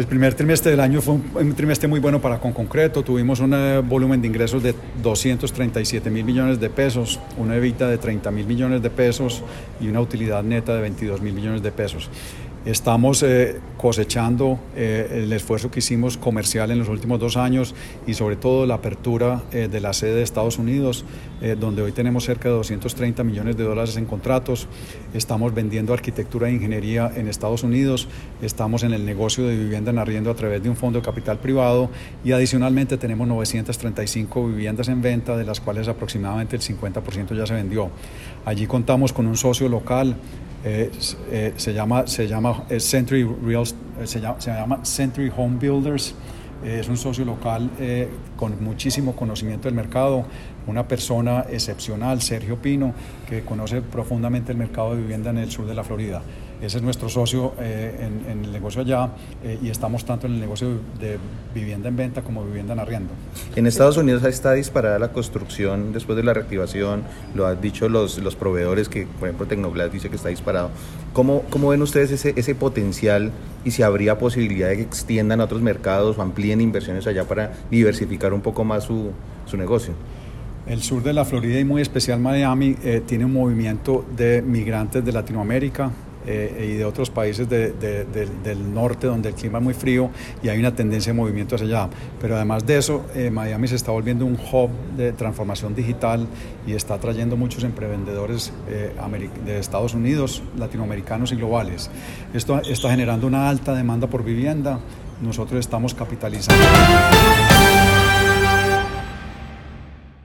El primer trimestre del año fue un, trimestre muy bueno para Conconcreto. Tuvimos un eh, volumen de ingresos de 237 mil millones de pesos, una evita de 30 mil millones de pesos y una utilidad neta de 22 mil millones de pesos. Estamos eh, cosechando eh, el esfuerzo que hicimos comercial en los últimos dos años y sobre todo la apertura eh, de la sede de Estados Unidos, donde hoy tenemos cerca de 230 millones de dólares en contratos. Estamos vendiendo arquitectura e ingeniería en Estados Unidos. Estamos en el negocio de vivienda en arriendo a través de un fondo de capital privado y adicionalmente tenemos 935 viviendas en venta, de las cuales aproximadamente el 50% ya se vendió. Allí contamos con un socio local eh, eh, se llama, se llama, eh, Century Real, se llama, se llama Century Home Builders. es un socio local con muchísimo conocimiento del mercado, una persona excepcional, Sergio Pino, que conoce profundamente el mercado de vivienda en el sur de la Florida. Ese es nuestro socio eh, en, el negocio allá eh, y estamos tanto en el negocio de vivienda en venta como vivienda en arriendo. En Estados Unidos está disparada la construcción después de la reactivación, lo han dicho los, los proveedores que, por ejemplo, Tecnoglass dice que está disparado. ¿Cómo, cómo ven ustedes ese, ese potencial y si habría posibilidad de que extiendan a otros mercados o amplíen inversiones allá para diversificar un poco más su, su negocio? El sur de la Florida y muy especial Miami eh, tiene un movimiento de migrantes de Latinoamérica, eh, y de otros países del norte donde el clima es muy frío y hay una tendencia de movimiento hacia allá. Pero además de eso, eh, Miami se está volviendo un hub de transformación digital y está trayendo muchos emprendedores eh, de Estados Unidos, latinoamericanos y globales. Esto está generando una alta demanda por vivienda. Nosotros estamos capitalizando.